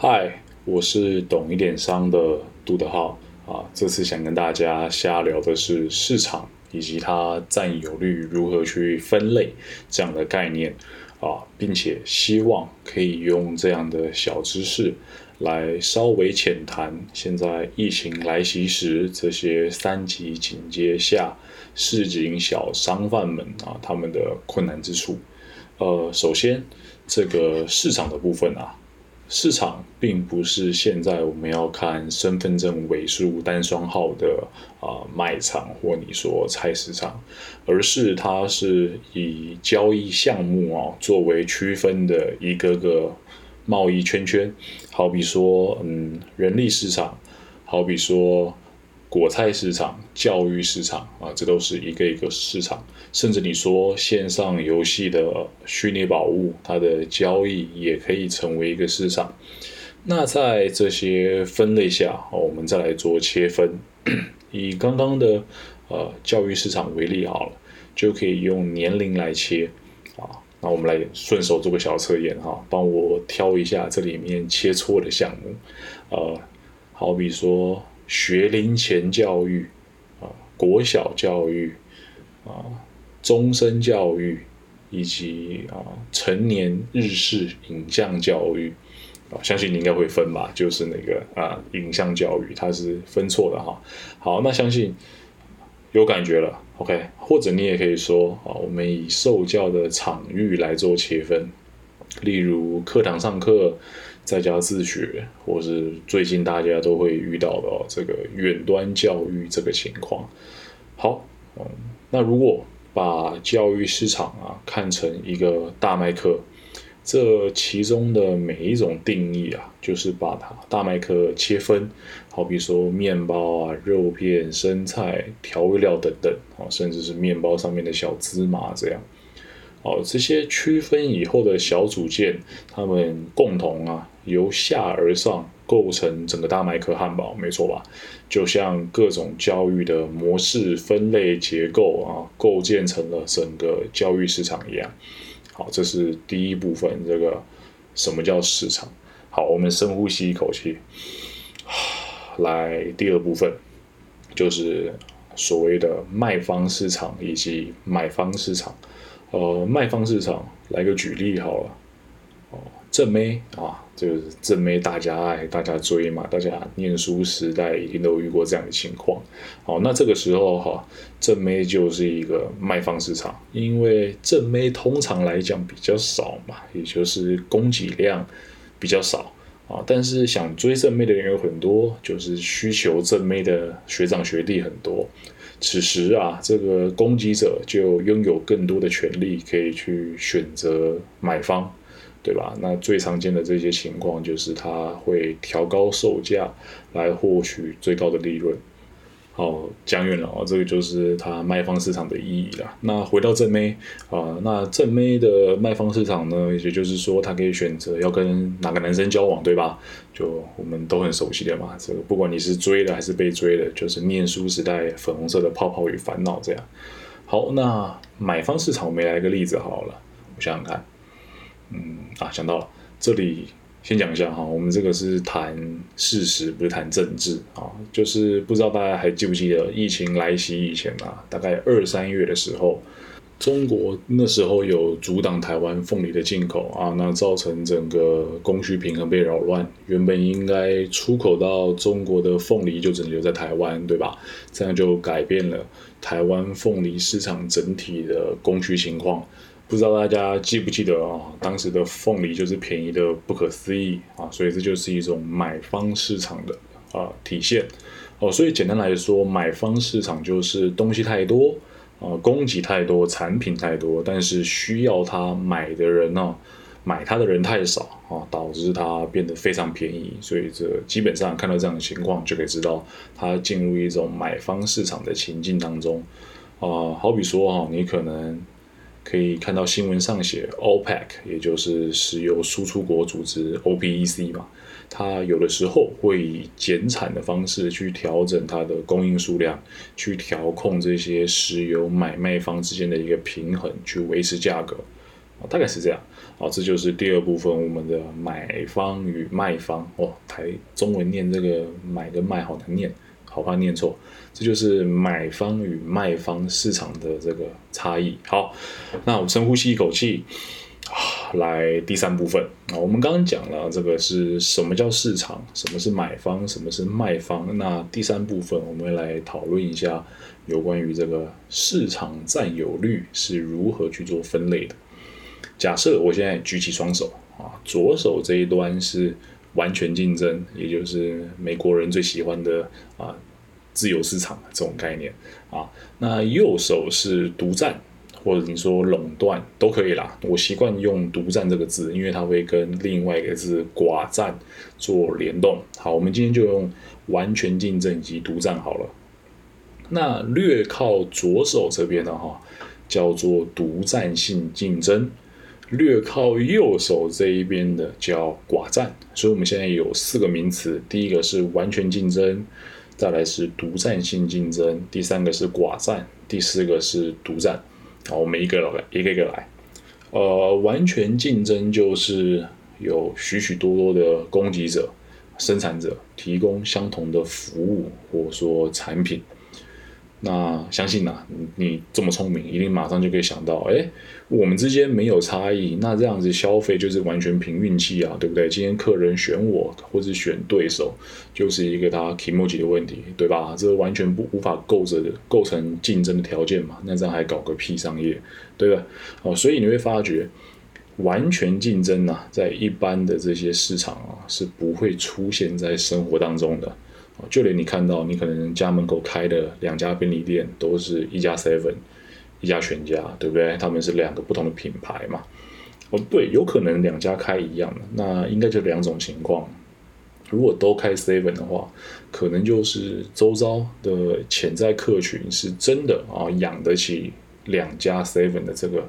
嗨，我是懂一点商的杜德浩啊。这次想跟大家瞎聊的是市场以及它占有率如何去分类这样的概念啊，并且希望可以用这样的小知识来稍微浅谈现在疫情来袭时这些三级警戒下市井小商贩们啊他们的困难之处。呃，首先这个市场的部分啊。市场并不是现在我们要看身份证尾数单双号的啊卖场或你说菜市场，而是它是以交易项目啊作为区分的一个个贸易圈圈，好比说嗯人力市场，好比说。果菜市场、教育市场啊，这都是一个一个市场。甚至你说线上游戏的虚拟宝物，它的交易也可以成为一个市场。那在这些分类下，我们再来做切分。以刚刚的呃教育市场为例好了，就可以用年龄来切啊。那我们来顺手做个小测验哈，帮我挑一下这里面切错的项目。呃，好比说。学龄前教育啊，国小教育啊，终身教育以及啊成年日式影像教育啊，相信你应该会分吧，就是那个啊影像教育，它是分错的哈。好，那相信有感觉了，OK？或者你也可以说啊，我们以受教的场域来做切分，例如课堂上课。在家自学，或是最近大家都会遇到的这个远端教育这个情况。好，嗯，那如果把教育市场啊看成一个大麦克，这其中的每一种定义啊，就是把它大麦克切分，好比说面包啊、肉片、生菜、调味料等等啊，甚至是面包上面的小芝麻这样。哦，这些区分以后的小组件，它们共同啊，由下而上构成整个大麦克汉堡，没错吧？就像各种教育的模式分类结构啊，构建成了整个教育市场一样。好，这是第一部分，这个什么叫市场？好，我们深呼吸一口气，来第二部分，就是所谓的卖方市场以及买方市场。呃，卖方市场来个举例好了，哦，正妹啊，就是正妹，大家爱，大家追嘛，大家念书时代一定都遇过这样的情况。好，那这个时候哈，正妹就是一个卖方市场，因为正妹通常来讲比较少嘛，也就是供给量比较少啊，但是想追正妹的人有很多，就是需求正妹的学长学弟很多。此时啊，这个供给者就拥有更多的权利，可以去选择买方，对吧？那最常见的这些情况就是他会调高售价来获取最高的利润。好，讲远了啊，这个就是它卖方市场的意义了。那回到正妹啊，那正妹的卖方市场呢，也就是说，它可以选择要跟哪个男生交往，对吧？就我们都很熟悉的嘛，这个不管你是追的还是被追的，就是念书时代粉红色的泡泡与烦恼这样。好，那买方市场，我们来一个例子好了，我想想看，嗯啊，想到了，这里。先讲一下哈，我们这个是谈事实，不是谈政治啊。就是不知道大家还记不记得疫情来袭以前啊，大概二三月的时候，中国那时候有阻挡台湾凤梨的进口啊，那造成整个供需平衡被扰乱。原本应该出口到中国的凤梨就只能留在台湾，对吧？这样就改变了台湾凤梨市场整体的供需情况。不知道大家记不记得啊？当时的凤梨就是便宜的不可思议啊，所以这就是一种买方市场的啊体现哦。所以简单来说，买方市场就是东西太多啊，供给太多，产品太多，但是需要它买的人呢，买它的人太少啊，导致它变得非常便宜。所以这基本上看到这样的情况，就可以知道它进入一种买方市场的情境当中啊。好比说哈，你可能。可以看到新闻上写，OPEC，也就是石油输出国组织 OPEC 嘛，它有的时候会以减产的方式去调整它的供应数量，去调控这些石油买卖方之间的一个平衡，去维持价格。大概是这样。好，这就是第二部分，我们的买方与卖方。哦，台中文念这个买跟卖好难念，好怕念错。这就是买方与卖方市场的这个差异。好，那我深呼吸一口气。来第三部分啊，我们刚刚讲了这个是什么叫市场，什么是买方，什么是卖方。那第三部分，我们来讨论一下有关于这个市场占有率是如何去做分类的。假设我现在举起双手啊，左手这一端是完全竞争，也就是美国人最喜欢的啊自由市场这种概念啊，那右手是独占。或者你说垄断都可以啦，我习惯用独占这个字，因为它会跟另外一个字寡占做联动。好，我们今天就用完全竞争以及独占好了。那略靠左手这边的哈，叫做独占性竞争；略靠右手这一边的叫寡占。所以我们现在有四个名词，第一个是完全竞争，再来是独占性竞争，第三个是寡占，第四个是独占。好，我们一个来，一个一个来。呃，完全竞争就是有许许多多的供给者、生产者提供相同的服务或者说产品。那相信呐，你这么聪明，一定马上就可以想到，哎，我们之间没有差异，那这样子消费就是完全凭运气啊，对不对？今天客人选我或者选对手，就是一个他 emoji 的问题，对吧？这完全不无法构成构成竞争的条件嘛？那这样还搞个屁商业，对吧？哦，所以你会发觉，完全竞争呐，在一般的这些市场啊，是不会出现在生活当中的。就连你看到你可能家门口开的两家便利店，都是一家 Seven，一家全家，对不对？他们是两个不同的品牌嘛。哦，对，有可能两家开一样的，那应该就两种情况。如果都开 Seven 的话，可能就是周遭的潜在客群是真的啊，养得起两家 Seven 的这个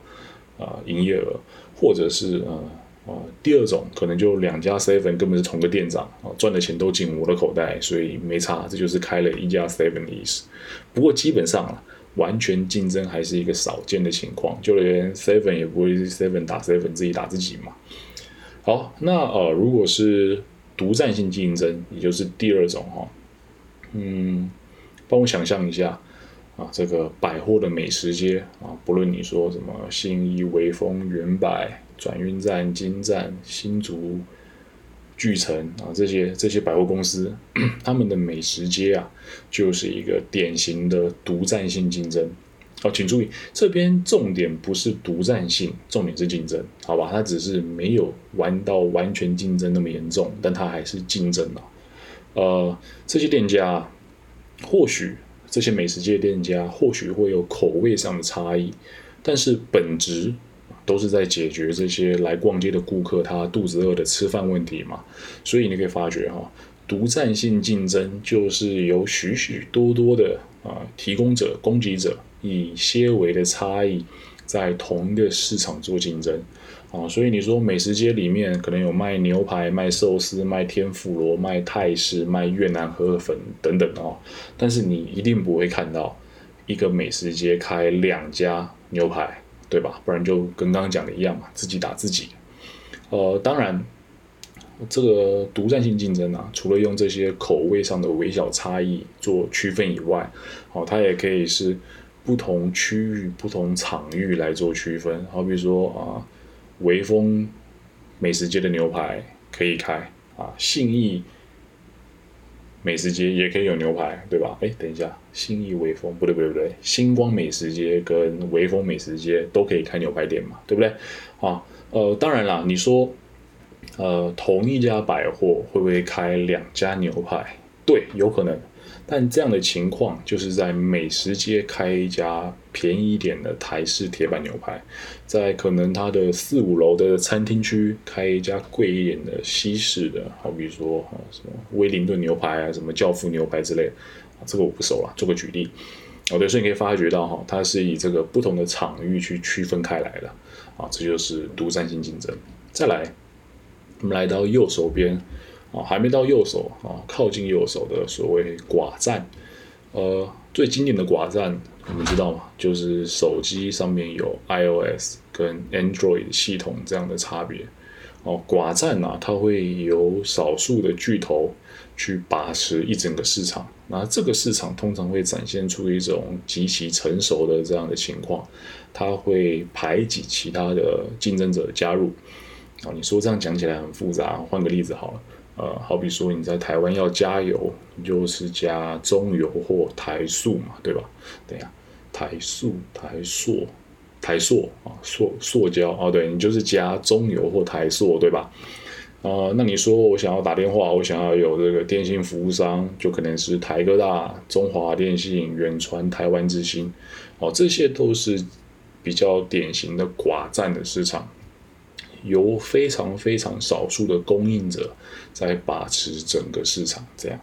啊营业额，或者是呃。哦，第二种可能就两家 seven 根本是同个店长，哦，赚的钱都进我的口袋，所以没差，这就是开了一家 seven 的意思。不过基本上啊，完全竞争还是一个少见的情况，就连 seven 也不会 seven 打 seven 自己打自己嘛。好，那呃，如果是独占性竞争，也就是第二种哈，嗯，帮我想象一下啊，这个百货的美食街啊，不论你说什么新一、威风、原百。转运站、金站、新竹、巨城啊，这些这些百货公司，他们的美食街啊，就是一个典型的独占性竞争。哦，请注意，这边重点不是独占性，重点是竞争，好吧？它只是没有玩到完全竞争那么严重，但它还是竞争了。呃，这些店家，或许这些美食街店家或许会有口味上的差异，但是本质。都是在解决这些来逛街的顾客他肚子饿的吃饭问题嘛，所以你可以发觉哈，独占性竞争就是有许许多多的啊提供者、供给者以些微的差异在同一个市场做竞争啊，所以你说美食街里面可能有卖牛排、卖寿司、卖天妇罗、卖泰式、卖越南河粉等等哦，但是你一定不会看到一个美食街开两家牛排。对吧？不然就跟刚刚讲的一样嘛，自己打自己。呃，当然，这个独占性竞争啊，除了用这些口味上的微小差异做区分以外，哦，它也可以是不同区域、不同场域来做区分。好，比如说啊，微风美食街的牛排可以开啊，信义。美食街也可以有牛排，对吧？哎，等一下，新义微风不对不对不对，星光美食街跟微风美食街都可以开牛排店嘛，对不对？啊，呃，当然啦，你说，呃，同一家百货会不会开两家牛排？对，有可能。但这样的情况就是在美食街开一家便宜一点的台式铁板牛排，在可能它的四五楼的餐厅区开一家贵一点的西式的，好比说啊什么威灵顿牛排啊，什么教父牛排之类的，这个我不熟了，做个举例。哦对，所以你可以发觉到哈，它是以这个不同的场域去区分开来的，啊，这就是独占性竞争。再来，我们来到右手边。啊，还没到右手啊，靠近右手的所谓寡占，呃，最经典的寡占，我们知道吗，就是手机上面有 iOS 跟 Android 系统这样的差别。哦，寡占啊，它会由少数的巨头去把持一整个市场，那这个市场通常会展现出一种极其成熟的这样的情况，它会排挤其他的竞争者的加入。啊，你说这样讲起来很复杂，换个例子好了，呃，好比说你在台湾要加油，你就是加中油或台塑嘛，对吧？等下，台塑、台塑。台塑啊，塑塑胶啊，对你就是加中油或台塑，对吧？啊，那你说我想要打电话，我想要有这个电信服务商，就可能是台哥大、中华电信、远传、台湾之星，哦，这些都是比较典型的寡占的市场，由非常非常少数的供应者在把持整个市场，这样。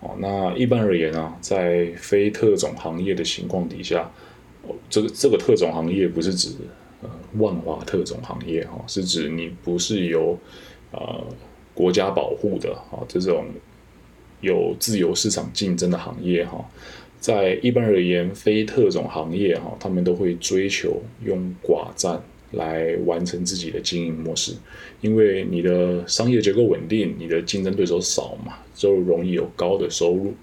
哦，那一般而言啊，在非特种行业的情况底下。哦这个这个特种行业不是指呃万华特种行业哈，是指你不是由呃国家保护的啊这种有自由市场竞争的行业哈，在一般而言非特种行业哈，他们都会追求用寡占来完成自己的经营模式，因为你的商业结构稳定，你的竞争对手少嘛，就容易有高的收入。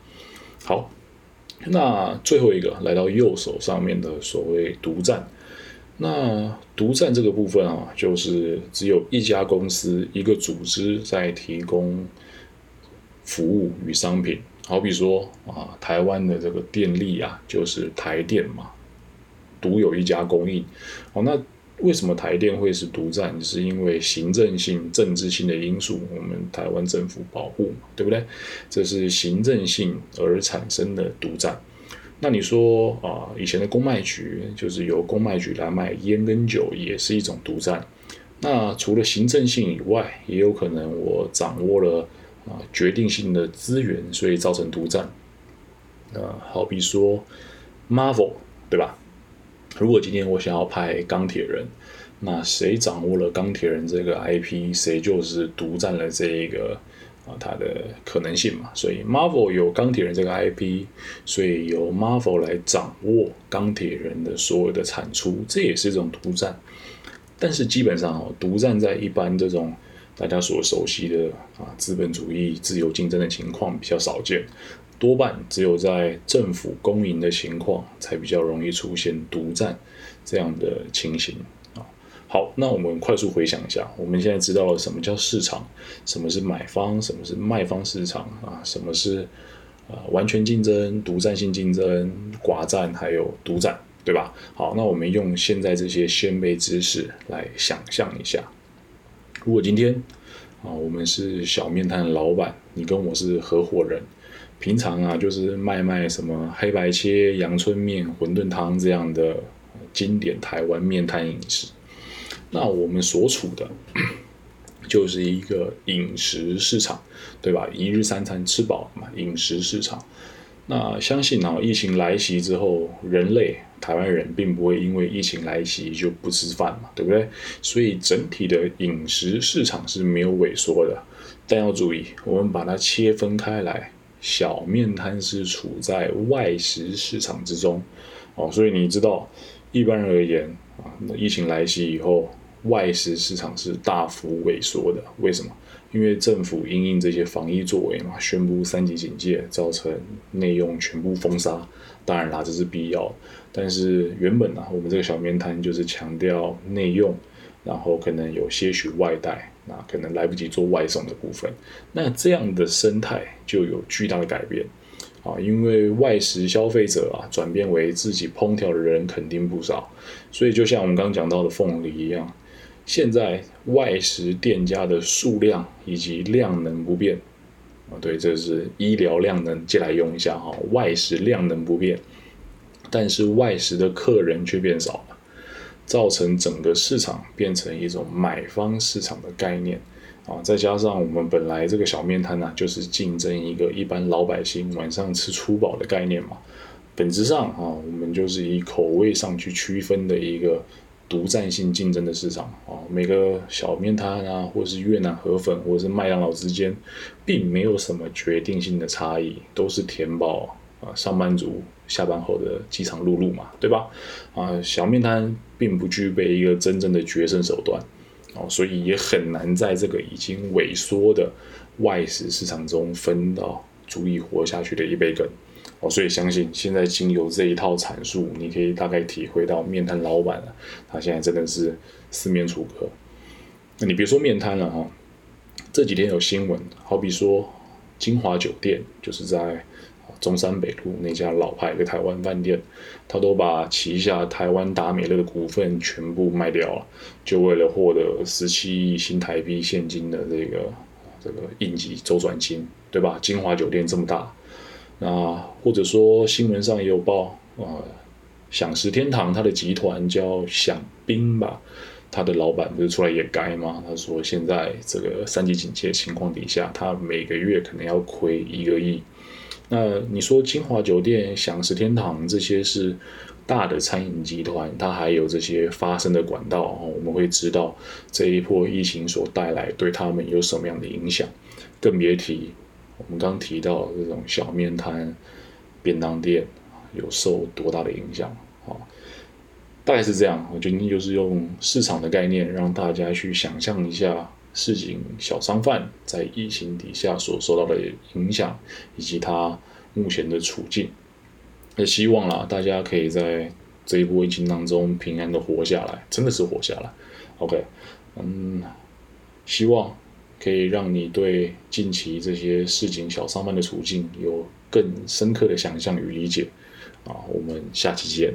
好。那最后一个来到右手上面的所谓独占，那独占这个部分啊，就是只有一家公司、一个组织在提供服务与商品。好比说啊，台湾的这个电力啊，就是台电嘛，独有一家供应。哦，那。为什么台电会是独占？是因为行政性、政治性的因素，我们台湾政府保护嘛，对不对？这是行政性而产生的独占。那你说啊，以前的公卖局就是由公卖局来卖烟跟酒，也是一种独占。那除了行政性以外，也有可能我掌握了啊决定性的资源，所以造成独占。呃，好比说 Marvel，对吧？如果今天我想要拍钢铁人，那谁掌握了钢铁人这个 IP，谁就是独占了这一个啊它的可能性嘛。所以 Marvel 有钢铁人这个 IP，所以由 Marvel 来掌握钢铁人的所有的产出，这也是一种独占。但是基本上哦，独占在一般这种大家所熟悉的啊资本主义自由竞争的情况比较少见。多半只有在政府公营的情况，才比较容易出现独占这样的情形啊。好，那我们快速回想一下，我们现在知道了什么叫市场，什么是买方，什么是卖方市场啊，什么是啊完全竞争、独占性竞争、寡占还有独占，对吧？好，那我们用现在这些先辈知识来想象一下，如果今天啊我们是小面摊的老板，你跟我是合伙人。平常啊，就是卖卖什么黑白切、阳春面、馄饨汤这样的经典台湾面摊饮食。那我们所处的 就是一个饮食市场，对吧？一日三餐吃饱嘛，饮食市场。那相信啊，疫情来袭之后，人类台湾人并不会因为疫情来袭就不吃饭嘛，对不对？所以整体的饮食市场是没有萎缩的。但要注意，我们把它切分开来。小面摊是处在外食市场之中，哦，所以你知道，一般而言啊，那疫情来袭以后，外食市场是大幅萎缩的。为什么？因为政府因应这些防疫作为嘛，宣布三级警戒，造成内用全部封杀。当然啦，这是必要，但是原本呢，我们这个小面摊就是强调内用，然后可能有些许外带。那可能来不及做外送的部分，那这样的生态就有巨大的改变。啊，因为外食消费者啊转变为自己烹调的人肯定不少，所以就像我们刚刚讲到的凤梨一样，现在外食店家的数量以及量能不变。啊，对，这是医疗量能借来用一下哈，外食量能不变，但是外食的客人却变少了。造成整个市场变成一种买方市场的概念啊，再加上我们本来这个小面摊呢，就是竞争一个一般老百姓晚上吃粗饱的概念嘛。本质上啊，我们就是以口味上去区分的一个独占性竞争的市场啊。每个小面摊啊，或是越南河粉，或者是麦当劳之间，并没有什么决定性的差异，都是填饱啊上班族下班后的饥肠辘辘嘛，对吧？啊，小面摊并不具备一个真正的决胜手段，哦，所以也很难在这个已经萎缩的外食市场中分到足以活下去的一杯羹。哦，所以相信现在经由这一套阐述，你可以大概体会到面摊老板啊，他现在真的是四面楚歌。那你别说面摊了哈，这几天有新闻，好比说金华酒店，就是在中山北路那家老牌的台湾饭店，他都把旗下台湾达美乐的股份全部卖掉了，就为了获得十七亿新台币现金的这个这个应急周转金，对吧？金华酒店这么大。那或者说新闻上也有报啊，享食天堂它的集团叫享宾吧，他的老板不是出来也该吗？他说现在这个三级警戒情况底下，他每个月可能要亏一个亿。那你说金华酒店、享食天堂这些是大的餐饮集团，它还有这些发生的管道我们会知道这一波疫情所带来对他们有什么样的影响，更别提。我们刚提到这种小面摊、便当店有受多大的影响啊？大概是这样。我今天就是用市场的概念，让大家去想象一下市井小商贩在疫情底下所受到的影响，以及他目前的处境。也希望啦，大家可以在这一波疫情当中平安的活下来，真的是活下来。OK，嗯，希望。可以让你对近期这些市井小商贩的处境有更深刻的想象与理解，啊，我们下期见。